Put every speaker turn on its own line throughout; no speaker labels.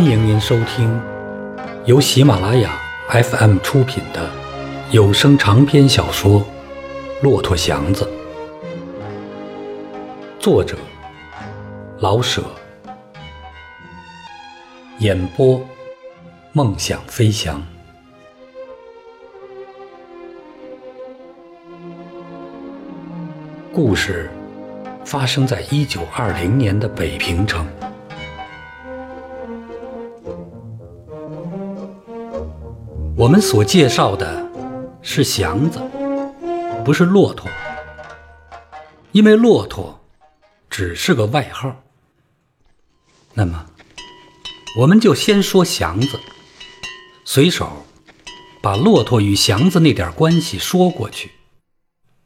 欢迎您收听由喜马拉雅 FM 出品的有声长篇小说《骆驼祥子》，作者老舍，演播梦想飞翔。故事发生在一九二零年的北平城。我们所介绍的是祥子，不是骆驼，因为骆驼只是个外号。那么，我们就先说祥子，随手把骆驼与祥子那点关系说过去，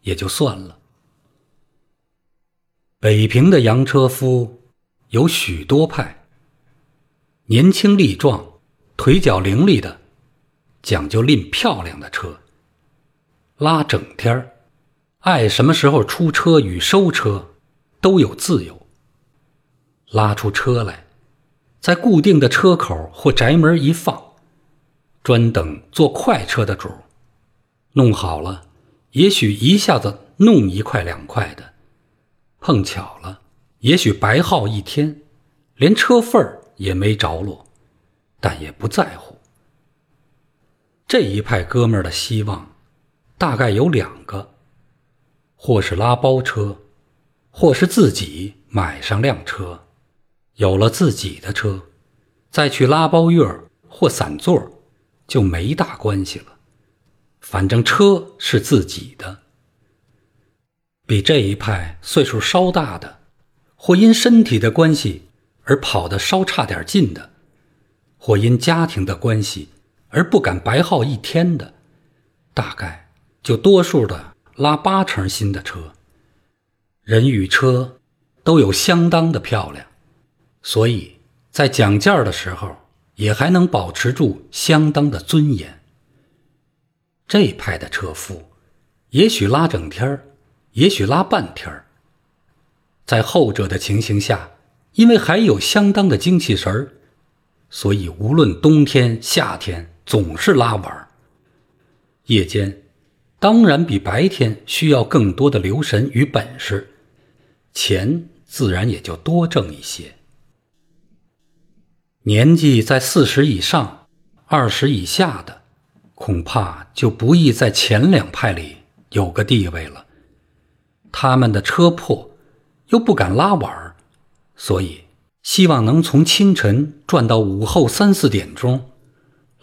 也就算了。北平的洋车夫有许多派，年轻力壮、腿脚伶俐的。讲究拎漂亮的车，拉整天儿，爱什么时候出车与收车，都有自由。拉出车来，在固定的车口或宅门一放，专等坐快车的主弄好了，也许一下子弄一块两块的，碰巧了，也许白耗一天，连车份儿也没着落，但也不在乎。这一派哥们儿的希望，大概有两个：或是拉包车，或是自己买上辆车。有了自己的车，再去拉包月或散座，就没大关系了。反正车是自己的。比这一派岁数稍大的，或因身体的关系而跑得稍差点劲的，或因家庭的关系。而不敢白耗一天的，大概就多数的拉八成新的车。人与车都有相当的漂亮，所以在讲价的时候也还能保持住相当的尊严。这派的车夫，也许拉整天儿也许拉半天儿在后者的情形下，因为还有相当的精气神儿，所以无论冬天夏天。总是拉碗夜间当然比白天需要更多的留神与本事，钱自然也就多挣一些。年纪在四十以上、二十以下的，恐怕就不易在前两派里有个地位了。他们的车破，又不敢拉碗所以希望能从清晨转到午后三四点钟。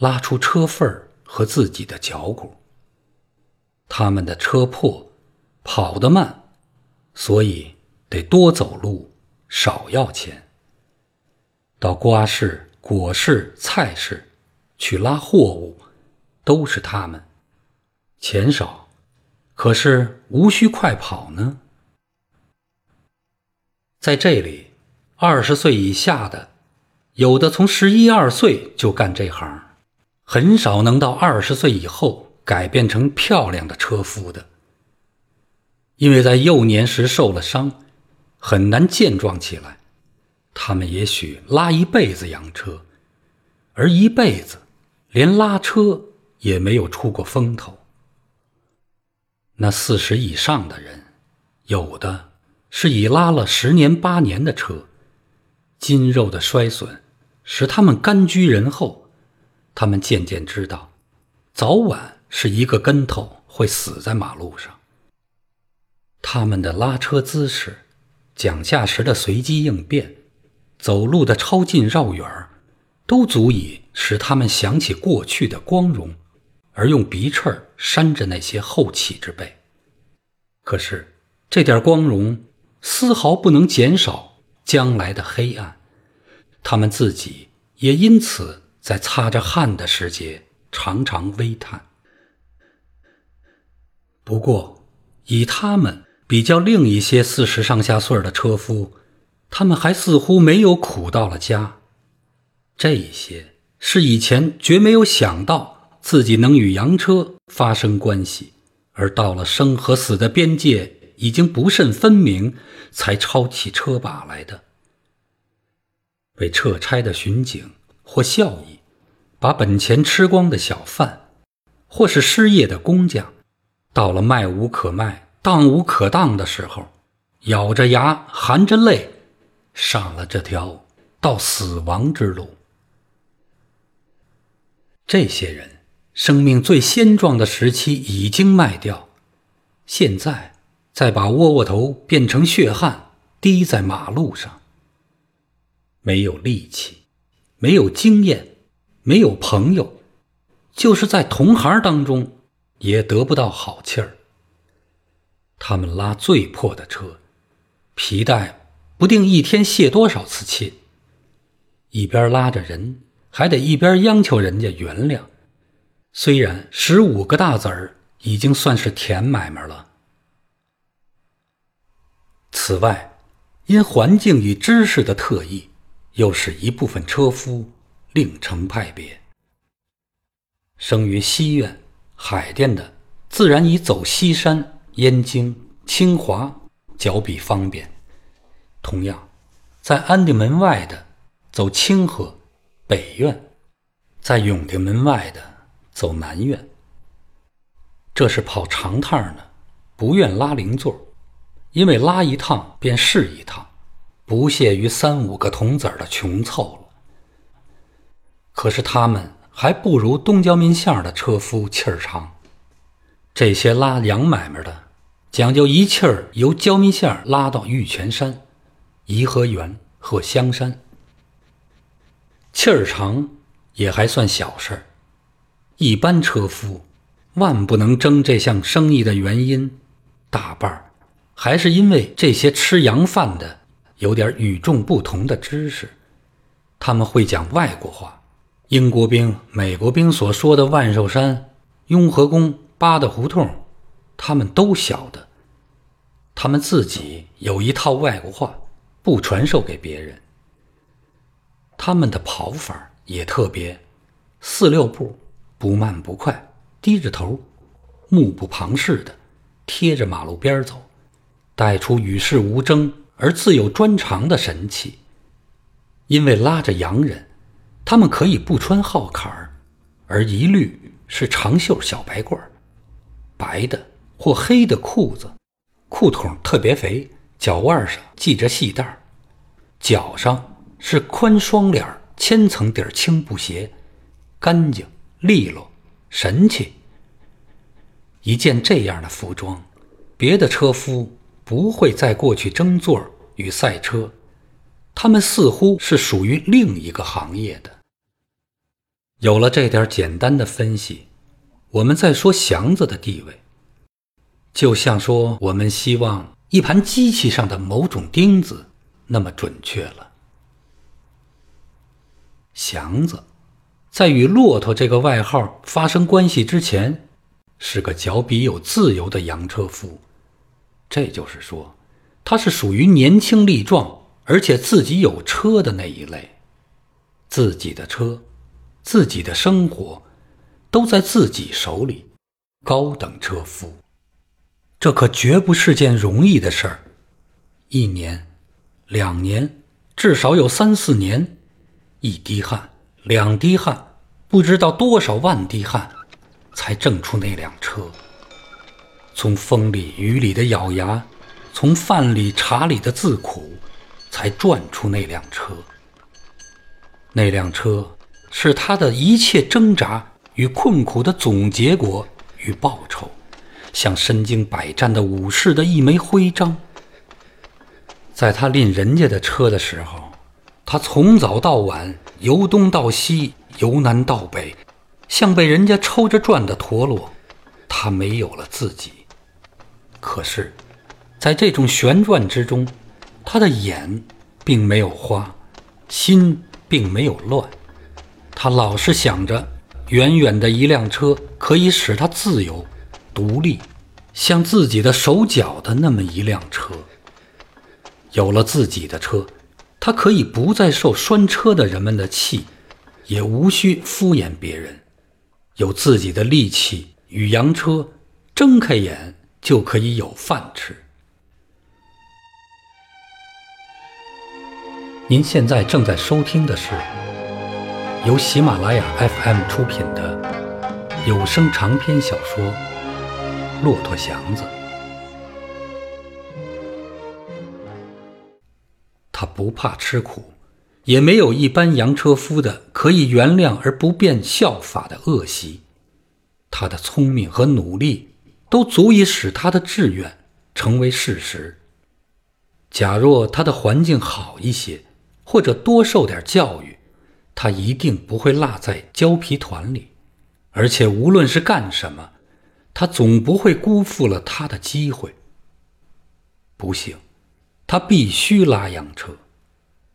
拉出车缝儿和自己的脚骨。他们的车破，跑得慢，所以得多走路，少要钱。到瓜市、果市、菜市去拉货物，都是他们，钱少，可是无需快跑呢。在这里，二十岁以下的，有的从十一二岁就干这行。很少能到二十岁以后改变成漂亮的车夫的，因为在幼年时受了伤，很难健壮起来。他们也许拉一辈子洋车，而一辈子连拉车也没有出过风头。那四十以上的人，有的是已拉了十年八年的车，筋肉的衰损使他们甘居人后。他们渐渐知道，早晚是一个跟头会死在马路上。他们的拉车姿势、讲价时的随机应变、走路的超近绕远都足以使他们想起过去的光荣，而用鼻翅扇着那些后起之辈。可是，这点光荣丝毫不能减少将来的黑暗。他们自己也因此。在擦着汗的时节，常常微叹。不过，以他们比较另一些四十上下岁的车夫，他们还似乎没有苦到了家。这些是以前绝没有想到自己能与洋车发生关系，而到了生和死的边界已经不甚分明，才抄起车把来的。被撤差的巡警。或孝义，把本钱吃光的小贩，或是失业的工匠，到了卖无可卖、当无可当的时候，咬着牙、含着泪，上了这条到死亡之路。这些人生命最鲜壮的时期已经卖掉，现在再把窝窝头变成血汗，滴在马路上。没有力气，没有经验，没有朋友，就是在同行当中也得不到好气儿。他们拉最破的车，皮带不定一天卸多少次气，一边拉着人。还得一边央求人家原谅，虽然十五个大子儿已经算是甜买卖了。此外，因环境与知识的特异，又使一部分车夫另成派别。生于西苑、海淀的，自然以走西山、燕京、清华较比方便；同样，在安定门外的，走清河。北苑，在永定门外的走南苑。这是跑长趟的，不愿拉零座，因为拉一趟便是一趟，不屑于三五个铜子儿的穷凑了。可是他们还不如东郊民巷的车夫气儿长。这些拉洋买卖的，讲究一气儿由郊民巷拉到玉泉山、颐和园和香山。气儿长也还算小事儿，一般车夫万不能争这项生意的原因，大半儿还是因为这些吃洋饭的有点与众不同的知识，他们会讲外国话，英国兵、美国兵所说的万寿山、雍和宫、八大胡同，他们都晓得，他们自己有一套外国话，不传授给别人。他们的跑法也特别，四六步，不慢不快，低着头，目不旁视的，贴着马路边走，带出与世无争而自有专长的神气。因为拉着洋人，他们可以不穿号坎儿，而一律是长袖小白褂，白的或黑的裤子，裤筒特别肥，脚腕上系着细带儿脚上。是宽双脸千层底儿青布鞋，干净利落，神气。一件这样的服装，别的车夫不会再过去争座与赛车，他们似乎是属于另一个行业的。有了这点简单的分析，我们再说祥子的地位，就像说我们希望一盘机器上的某种钉子那么准确了。祥子，在与骆驼这个外号发生关系之前，是个脚比有自由的洋车夫。这就是说，他是属于年轻力壮，而且自己有车的那一类。自己的车，自己的生活，都在自己手里。高等车夫，这可绝不是件容易的事儿。一年，两年，至少有三四年。一滴汗，两滴汗，不知道多少万滴汗，才挣出那辆车。从风里雨里的咬牙，从饭里茶里的自苦，才赚出那辆车。那辆车是他的一切挣扎与困苦的总结果与报酬，像身经百战的武士的一枚徽章。在他拎人家的车的时候。他从早到晚，由东到西，由南到北，像被人家抽着转的陀螺。他没有了自己。可是，在这种旋转之中，他的眼并没有花，心并没有乱。他老是想着，远远的一辆车可以使他自由、独立，像自己的手脚的那么一辆车。有了自己的车。他可以不再受拴车的人们的气，也无需敷衍别人，有自己的力气与洋车，睁开眼就可以有饭吃。您现在正在收听的是由喜马拉雅 FM 出品的有声长篇小说《骆驼祥子》。他不怕吃苦，也没有一般洋车夫的可以原谅而不变效法的恶习。他的聪明和努力都足以使他的志愿成为事实。假若他的环境好一些，或者多受点教育。他一定不会落在胶皮团里，而且无论是干什么，他总不会辜负了他的机会。不幸，他必须拉洋车。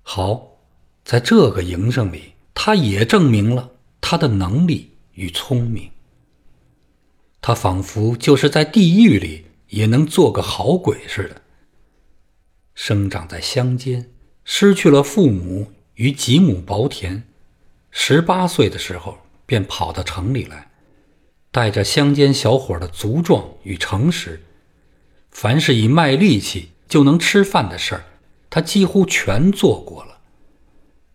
好，在这个营生里，他也证明了他的能力与聪明。他仿佛就是在地狱里也能做个好鬼似的。生长在乡间，失去了父母。与几亩薄田，十八岁的时候便跑到城里来，带着乡间小伙的粗壮与诚实，凡是以卖力气就能吃饭的事儿，他几乎全做过了。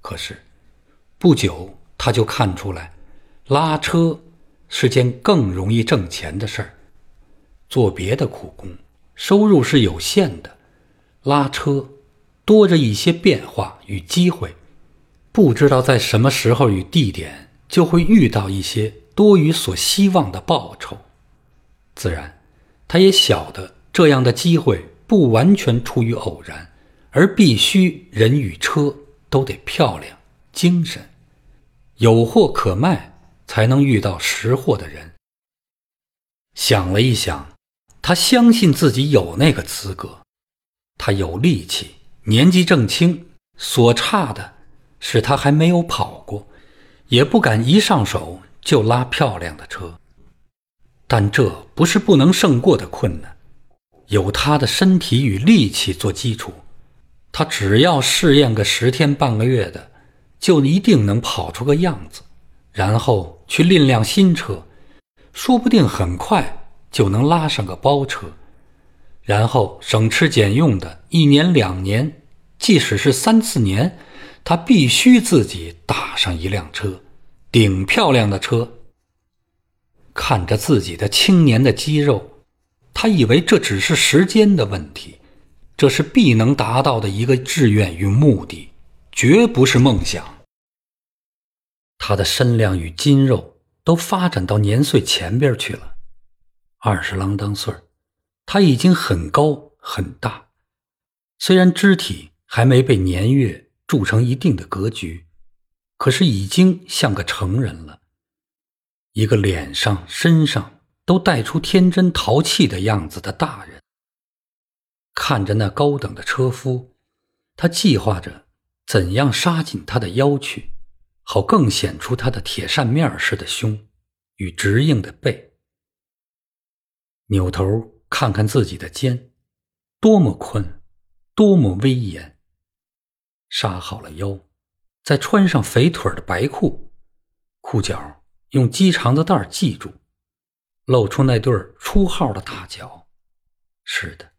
可是，不久他就看出来，拉车是件更容易挣钱的事儿。做别的苦工，收入是有限的；拉车，多着一些变化与机会。不知道在什么时候与地点，就会遇到一些多于所希望的报酬。自然，他也晓得这样的机会不完全出于偶然，而必须人与车都得漂亮、精神，有货可卖，才能遇到识货的人。想了一想，他相信自己有那个资格。他有力气，年纪正轻，所差的。是他还没有跑过，也不敢一上手就拉漂亮的车。但这不是不能胜过的困难，有他的身体与力气做基础，他只要试验个十天半个月的，就一定能跑出个样子。然后去另辆新车，说不定很快就能拉上个包车。然后省吃俭用的一年两年，即使是三四年。他必须自己打上一辆车，顶漂亮的车。看着自己的青年的肌肉，他以为这只是时间的问题，这是必能达到的一个志愿与目的，绝不是梦想。他的身量与筋肉都发展到年岁前边去了，二十郎当岁他已经很高很大，虽然肢体还没被年月。铸成一定的格局，可是已经像个成人了。一个脸上、身上都带出天真淘气的样子的大人，看着那高等的车夫，他计划着怎样杀进他的腰去，好更显出他的铁扇面似的胸与直硬的背。扭头看看自己的肩，多么宽，多么威严。杀好了腰，再穿上肥腿的白裤，裤脚用鸡肠子带系住，露出那对出号的大脚。是的，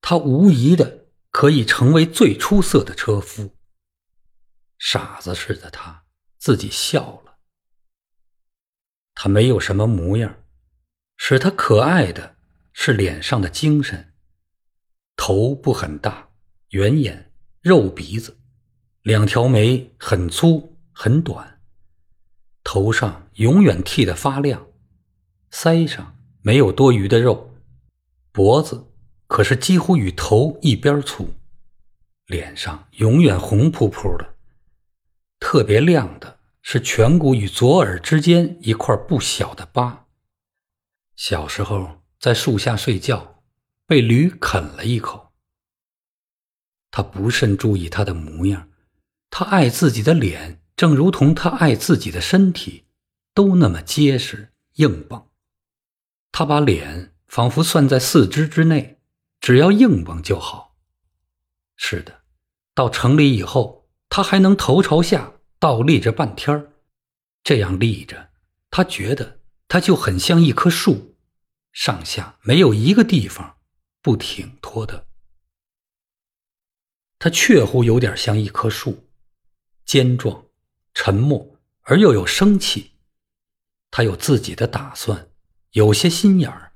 他无疑的可以成为最出色的车夫。傻子似的他自己笑了。他没有什么模样，使他可爱的是脸上的精神。头不很大，圆眼，肉鼻子。两条眉很粗很短，头上永远剃得发亮，腮上没有多余的肉，脖子可是几乎与头一边粗，脸上永远红扑扑的，特别亮的是颧骨与左耳之间一块不小的疤。小时候在树下睡觉，被驴啃了一口。他不甚注意他的模样。他爱自己的脸，正如同他爱自己的身体，都那么结实硬棒。他把脸仿佛算在四肢之内，只要硬棒就好。是的，到城里以后，他还能头朝下倒立着半天这样立着，他觉得他就很像一棵树，上下没有一个地方不挺脱的。他确乎有点像一棵树。坚壮、沉默、而又有生气。他有自己的打算，有些心眼儿，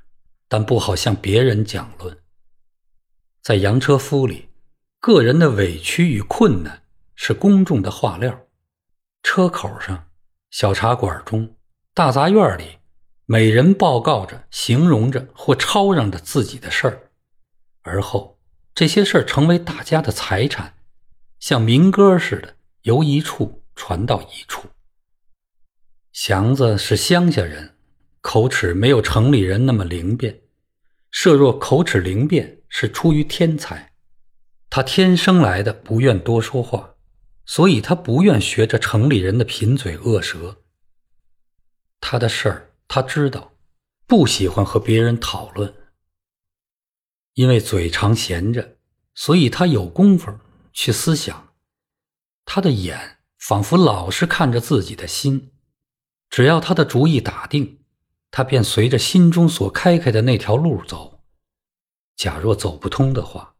但不好向别人讲论。在洋车夫里，个人的委屈与困难是公众的话料。车口上、小茶馆中、大杂院里，每人报告着、形容着或吵嚷着自己的事儿，而后这些事儿成为大家的财产，像民歌似的，由一处传到一处。祥子是乡下人，口齿没有城里人那么灵便。设若口齿灵便是出于天才，他天生来的不愿多说话，所以他不愿学着城里人的贫嘴恶舌。他的事儿他知道，不喜欢和别人讨论，因为嘴常闲着，所以他有功夫去思想。他的眼仿佛老是看着自己的心。只要他的主意打定，他便随着心中所开开的那条路走。假若走不通的话，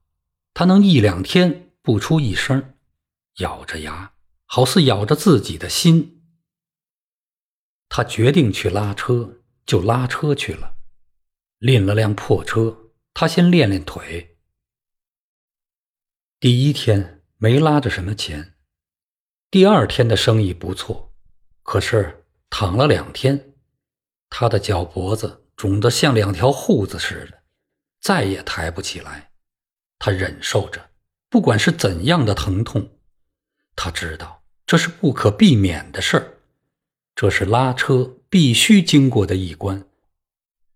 他能一两天不出一声，咬着牙，好似咬着自己的心。他决定去拉车，就拉车去了。赁了辆破车，他先练练腿。第一天没拉着什么钱，第二天的生意不错，可是。躺了两天，他的脚脖子肿得像两条护子似的，再也抬不起来。他忍受着，不管是怎样的疼痛，他知道这是不可避免的事儿，这是拉车必须经过的一关。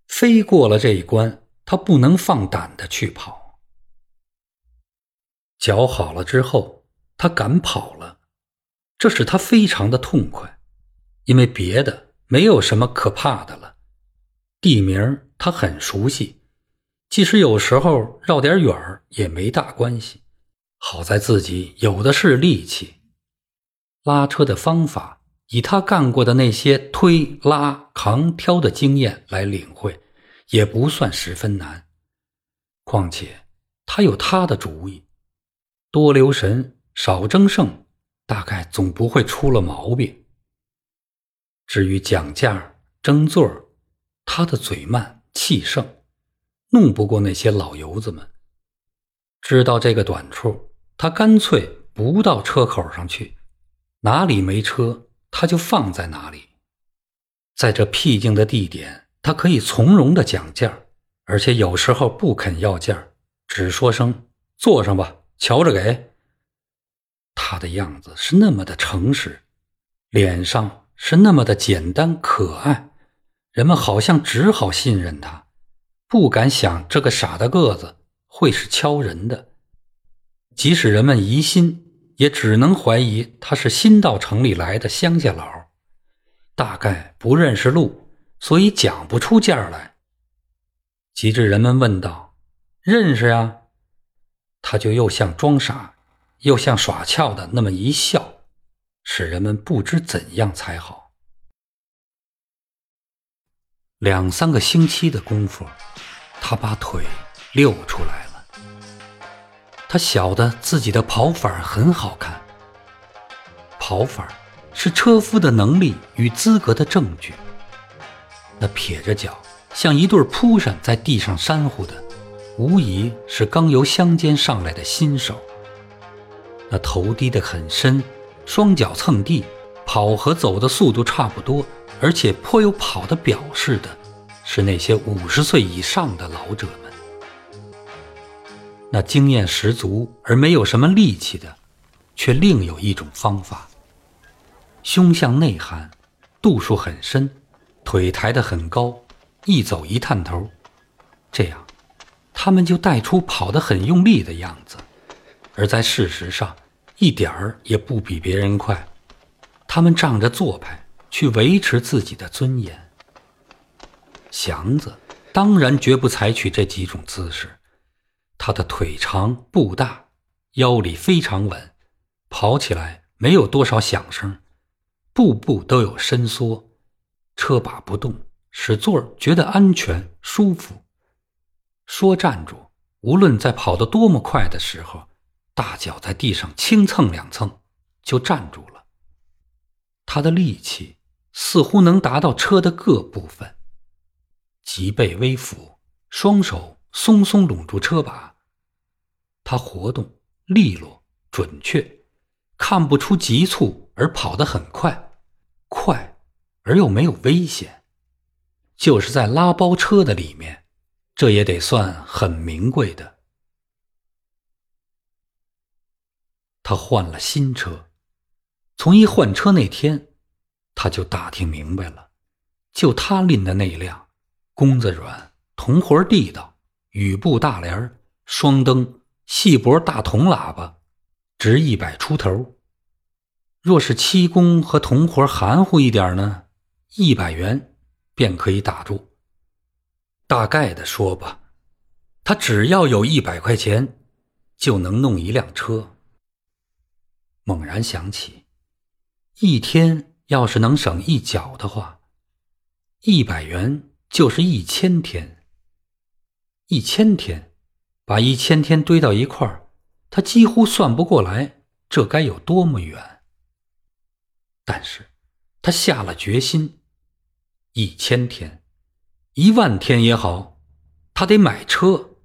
飞过了这一关，他不能放胆的去跑。脚好了之后，他敢跑了，这使他非常的痛快。因为别的没有什么可怕的了，地名他很熟悉，即使有时候绕点远也没大关系。好在自己有的是力气，拉车的方法以他干过的那些推拉扛挑的经验来领会，也不算十分难。况且他有他的主意，多留神，少争胜，大概总不会出了毛病。至于讲价、争座他的嘴慢气盛，弄不过那些老油子们。知道这个短处，他干脆不到车口上去，哪里没车，他就放在哪里。在这僻静的地点，他可以从容的讲价，而且有时候不肯要价，只说声“坐上吧，瞧着给”。他的样子是那么的诚实，脸上。是那么的简单可爱，人们好像只好信任他，不敢想这个傻大个子会是敲人的。即使人们疑心，也只能怀疑他是新到城里来的乡下佬，大概不认识路，所以讲不出价来。及至人们问道：“认识呀？”他就又像装傻，又像耍俏的那么一笑。使人们不知怎样才好。两三个星期的功夫，他把腿溜出来了。他晓得自己的跑法很好看。跑法是车夫的能力与资格的证据。那撇着脚，像一对扑扇在地上扇呼的，无疑是刚由乡间上来的新手。那头低得很深。双脚蹭地，跑和走的速度差不多，而且颇有跑的表示的，是那些五十岁以上的老者。那经验十足而没有什么力气的，却另有一种方法：胸向内含，度数很深，腿抬得很高，一走一探头，这样，他们就带出跑得很用力的样子，而在事实上。一点儿也不比别人快，他们仗着做派去维持自己的尊严。祥子当然绝不采取这几种姿势，他的腿长步大，腰里非常稳，跑起来没有多少响声，步步都有伸缩，车把不动，使座儿觉得安全舒服。说站住，无论在跑得多么快的时候。大脚在地上轻蹭两蹭，就站住了。他的力气似乎能达到车的各部分。脊背微俯，双手松松拢住车把。他活动利落准确，看不出急促，而跑得很快，快而又没有危险。就是在拉包车的里面，这也得算很名贵的。他换了新车，从一换车那天，他就打听明白了，就他拎的那辆，弓子软，铜活地道，雨布大帘双灯，细脖大铜喇叭，值一百出头。若是漆工和铜活含糊一点呢，一百元便可以打住。大概的说吧，他只要有一百块钱，就能弄一辆车。猛然想起，一天要是能省一角的话，一百元就是一千天。一千天，把一千天堆到一块儿，他几乎算不过来，这该有多么远。但是，他下了决心，一千天，一万天也好，他得买车。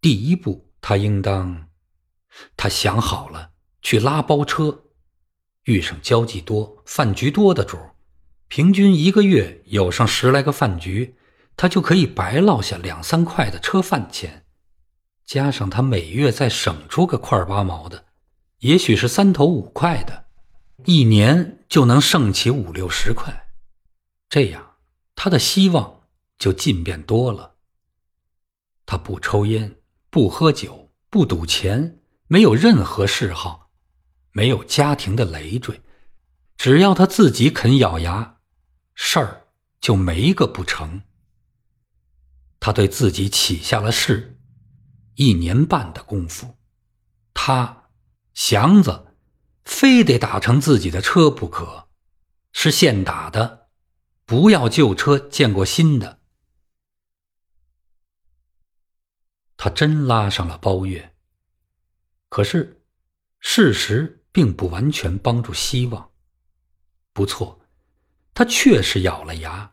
第一步，他应当，他想好了。去拉包车，遇上交际多、饭局多的主平均一个月有上十来个饭局，他就可以白落下两三块的车饭钱，加上他每月再省出个块八毛的，也许是三头五块的，一年就能剩起五六十块，这样他的希望就近变多了。他不抽烟，不喝酒，不赌钱，没有任何嗜好。没有家庭的累赘，只要他自己肯咬牙，事儿就没个不成。他对自己起下了誓，一年半的功夫，他祥子非得打成自己的车不可，是现打的，不要旧车见过新的。他真拉上了包月，可是事实。并不完全帮助希望。不错，他确实咬了牙，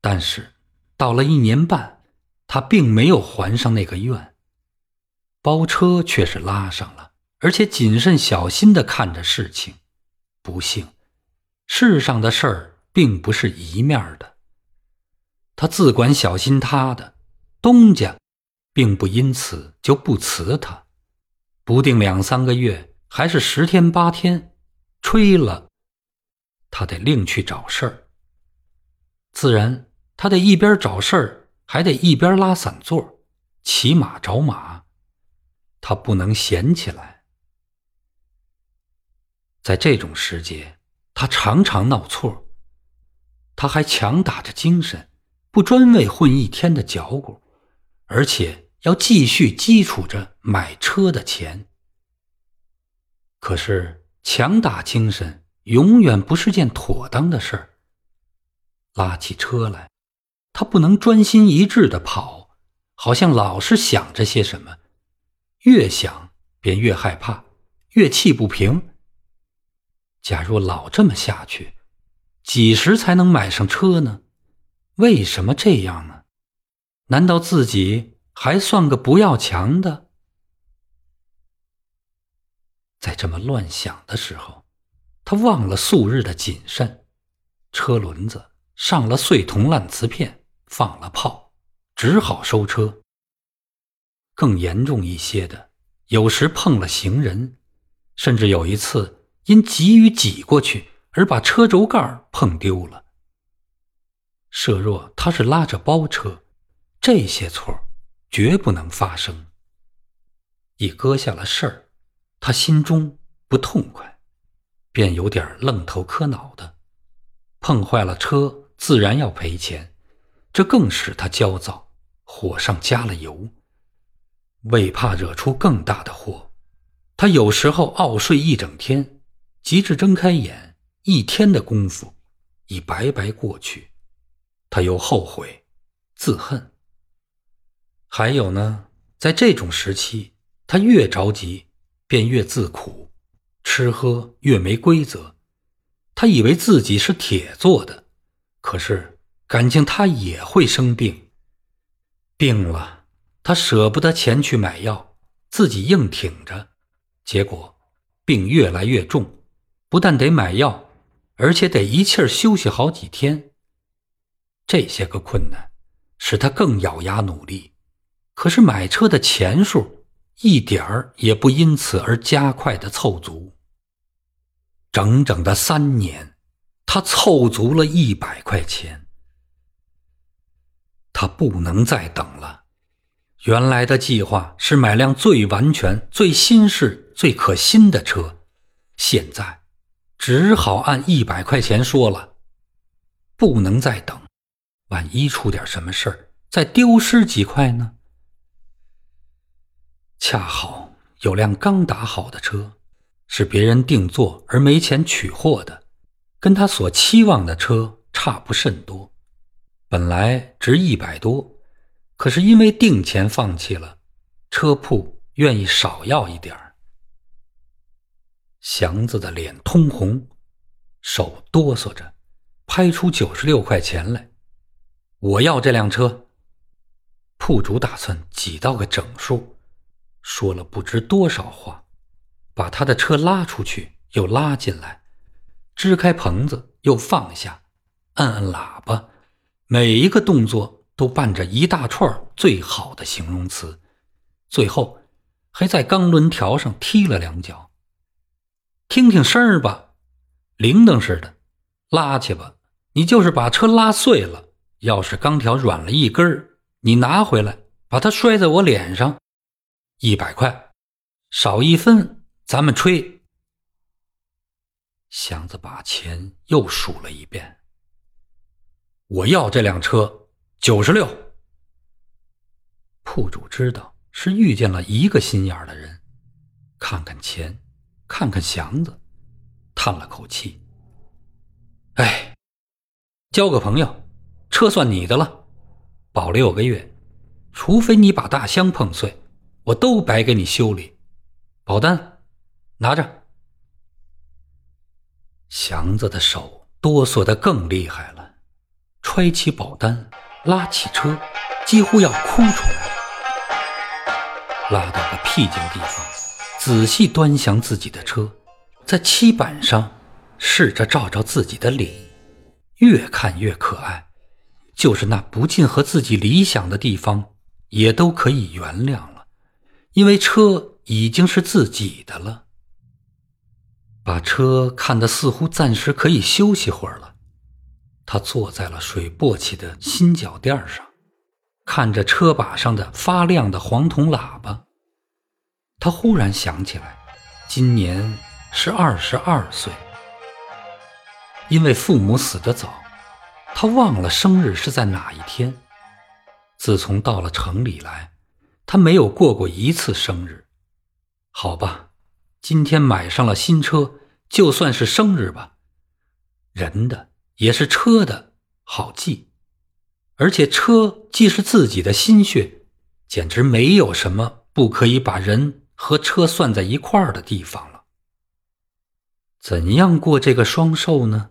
但是到了一年半，他并没有还上那个愿。包车却是拉上了，而且谨慎小心的看着事情。不幸，世上的事儿并不是一面的。他自管小心他的东家，并不因此就不辞他，不定两三个月。还是十天八天，吹了，他得另去找事儿。自然，他得一边找事儿，还得一边拉散座，骑马找马，他不能闲起来。在这种时节，他常常闹错。他还强打着精神，不专为混一天的脚骨，而且要继续基础着买车的钱。可是强打精神永远不是件妥当的事儿。拉起车来，他不能专心一致的跑，好像老是想着些什么，越想便越害怕，越气不平。假若老这么下去，几时才能买上车呢？为什么这样呢？难道自己还算个不要强的？在这么乱想的时候，他忘了素日的谨慎。车轮子上了碎铜烂瓷片，放了炮，只好收车。更严重一些的，有时碰了行人，甚至有一次因急于挤过去而把车轴盖碰丢了。设若他是拉着包车，这些错绝不能发生。一搁下了事儿。他心中不痛快，便有点愣头磕脑的。碰坏了车，自然要赔钱，这更使他焦躁，火上加了油。为怕惹出更大的祸，他有时候傲睡一整天，及至睁开眼，一天的功夫已白白过去。他又后悔、自恨。还有呢，在这种时期，他越着急。便越自苦，吃喝越没规则，他以为自己是铁做的，可是感情他也会生病。病了，他舍不得钱去买药，自己硬挺着，结果病越来越重，不但得买药，而且得一气儿休息好几天。这些个困难使他更咬牙努力，可是买车的钱数一点儿也不因此而加快的凑足。整整的三年，他凑足了一百块钱。他不能再等了。原来的计划是买辆最完全、最新式、最可心的车，现在只好按一百块钱说了。不能再等，万一出点什么事儿，再丢失几块呢？恰好有辆刚打好的车。是别人定做而没钱取货的，跟他所期望的车差不甚多。本来值一百多，可是因为定钱放弃了，车铺愿意少要一点儿。祥子的脸通红，手哆嗦着，拍出九十六块钱来。我要这辆车。铺主打算挤到个整数，说了不知多少话。把他的车拉出去，又拉进来，支开棚子，又放下，按按喇叭，每一个动作都伴着一大串最好的形容词，最后还在钢轮条上踢了两脚。听听声儿吧，铃铛似的，拉去吧。你就是把车拉碎了，要是钢条软了一根儿，你拿回来，把它摔在我脸上，一百块，少一分。咱们吹。祥子把钱又数了一遍。我要这辆车，九十六。铺主知道是遇见了一个心眼的人，看看钱，看看祥子，叹了口气。哎，交个朋友，车算你的了，保六个月，除非你把大箱碰碎，我都白给你修理，保单。拿着，祥子的手哆嗦的更厉害了，揣起保单，拉起车，几乎要哭出来了。拉到个僻静地方，仔细端详自己的车，在漆板上试着照照自己的脸，越看越可爱。就是那不尽和自己理想的地方，也都可以原谅了，因为车已经是自己的了。把车看得似乎暂时可以休息会儿了，他坐在了水簸箕的新脚垫上，看着车把上的发亮的黄铜喇叭。他忽然想起来，今年是二十二岁。因为父母死得早，他忘了生日是在哪一天。自从到了城里来，他没有过过一次生日。好吧。今天买上了新车，就算是生日吧。人的也是车的，好记。而且车既是自己的心血，简直没有什么不可以把人和车算在一块儿的地方了。怎样过这个双寿呢？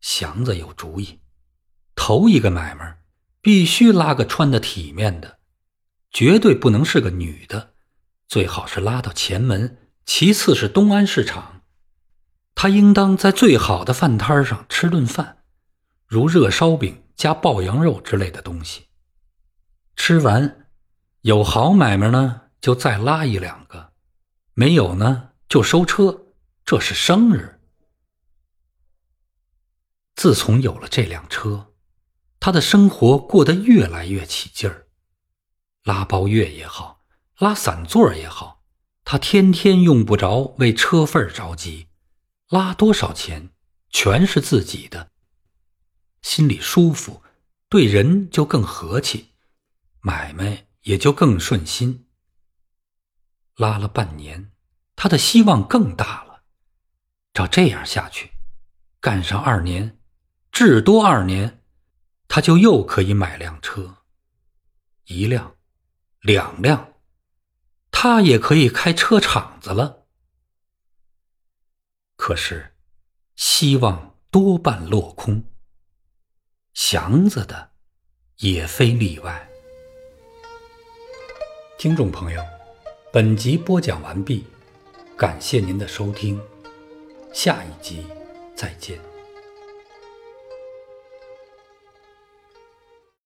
祥子有主意。头一个买卖，必须拉个穿的体面的，绝对不能是个女的，最好是拉到前门。其次是东安市场，他应当在最好的饭摊上吃顿饭，如热烧饼加爆羊肉之类的东西。吃完，有好买卖呢，就再拉一两个；没有呢，就收车。这是生日。自从有了这辆车，他的生活过得越来越起劲儿，拉包月也好，拉散座也好。他天天用不着为车份着急，拉多少钱全是自己的，心里舒服，对人就更和气，买卖也就更顺心。拉了半年，他的希望更大了。照这样下去，干上二年，至多二年，他就又可以买辆车，一辆，两辆。他也可以开车厂子了。可是，希望多半落空。祥子的也非例外。听众朋友，本集播讲完毕，感谢您的收听，下一集再见。